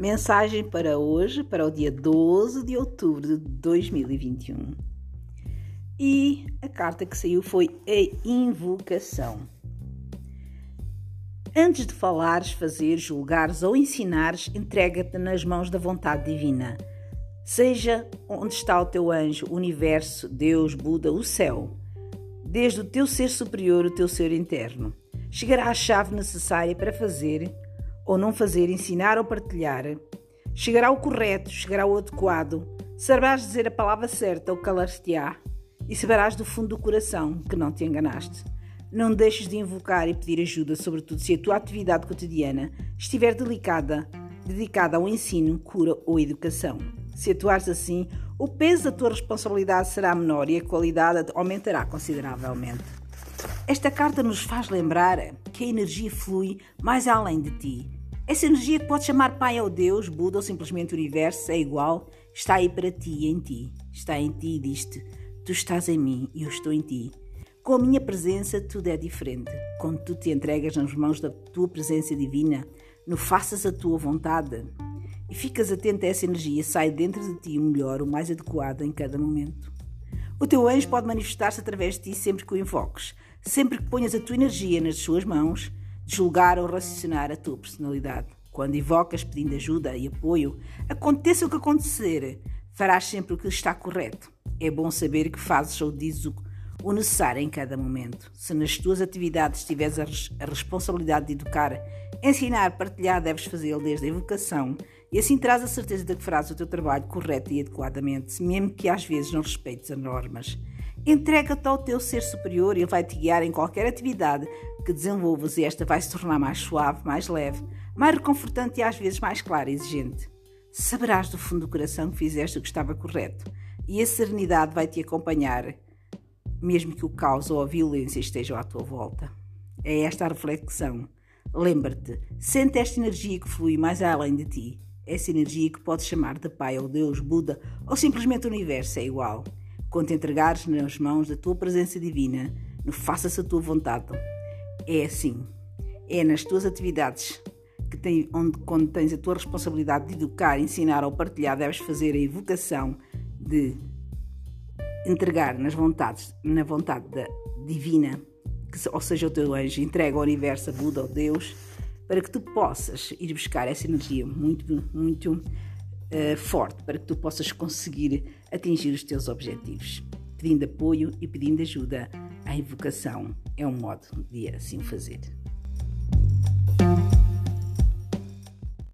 Mensagem para hoje, para o dia 12 de outubro de 2021. E a carta que saiu foi a invocação. Antes de falares, fazeres, julgares ou ensinares, entrega-te nas mãos da vontade divina. Seja onde está o teu anjo, universo, Deus, Buda, o céu. Desde o teu ser superior, o teu ser interno. Chegará a chave necessária para fazer ou não fazer, ensinar ou partilhar. Chegará o correto, chegará o adequado. Saberás dizer a palavra certa ou calar-te-á. E saberás do fundo do coração que não te enganaste. Não deixes de invocar e pedir ajuda, sobretudo se a tua atividade cotidiana estiver delicada, dedicada ao ensino, cura ou educação. Se atuares assim, o peso da tua responsabilidade será menor e a qualidade aumentará consideravelmente. Esta carta nos faz lembrar que a energia flui mais além de ti essa energia que pode chamar Pai ou Deus, Buda ou simplesmente Universo é igual, está aí para ti e em ti. Está em ti e diz-te: Tu estás em mim e eu estou em ti. Com a minha presença, tudo é diferente. Quando tu te entregas nas mãos da tua presença divina, no faças a tua vontade e ficas atento a essa energia, sai dentro de ti o melhor, o mais adequado em cada momento. O teu anjo pode manifestar-se através de ti sempre que o invoques, sempre que ponhas a tua energia nas suas mãos julgar ou raciocinar a tua personalidade. Quando invocas pedindo ajuda e apoio, aconteça o que acontecer, farás sempre o que está correto. É bom saber que fazes ou dizes o necessário em cada momento. Se nas tuas atividades tiveres a, responsabilidade de educar, ensinar, partilhar, deves fazê-lo desde a educação e assim terás a certeza de que farás o teu trabalho correto e adequadamente, mesmo que às vezes não respeites as normas. Entrega-te ao teu ser superior e ele vai te guiar em qualquer atividade que desenvolvas e esta vai se tornar mais suave, mais leve, mais reconfortante e às vezes mais clara e exigente. Saberás do fundo do coração que fizeste o que estava correto e a serenidade vai te acompanhar, mesmo que o caos ou a violência estejam à tua volta. É esta a reflexão. Lembra-te, sente esta energia que flui mais além de ti. Essa energia que podes chamar de Pai ou Deus, Buda ou simplesmente universo é igual. Quando te entregares nas mãos da tua presença divina, no faça-se a tua vontade. É assim. É nas tuas atividades que tem, onde, quando tens a tua responsabilidade de educar, ensinar ou partilhar, deves fazer a evocação de entregar nas vontades, na vontade da divina, que, ou seja, o teu anjo, entrega ao universo, a Buda ou Deus, para que tu possas ir buscar essa energia muito, muito uh, forte para que tu possas conseguir atingir os teus objetivos. Pedindo apoio e pedindo ajuda, a invocação é um modo de assim fazer.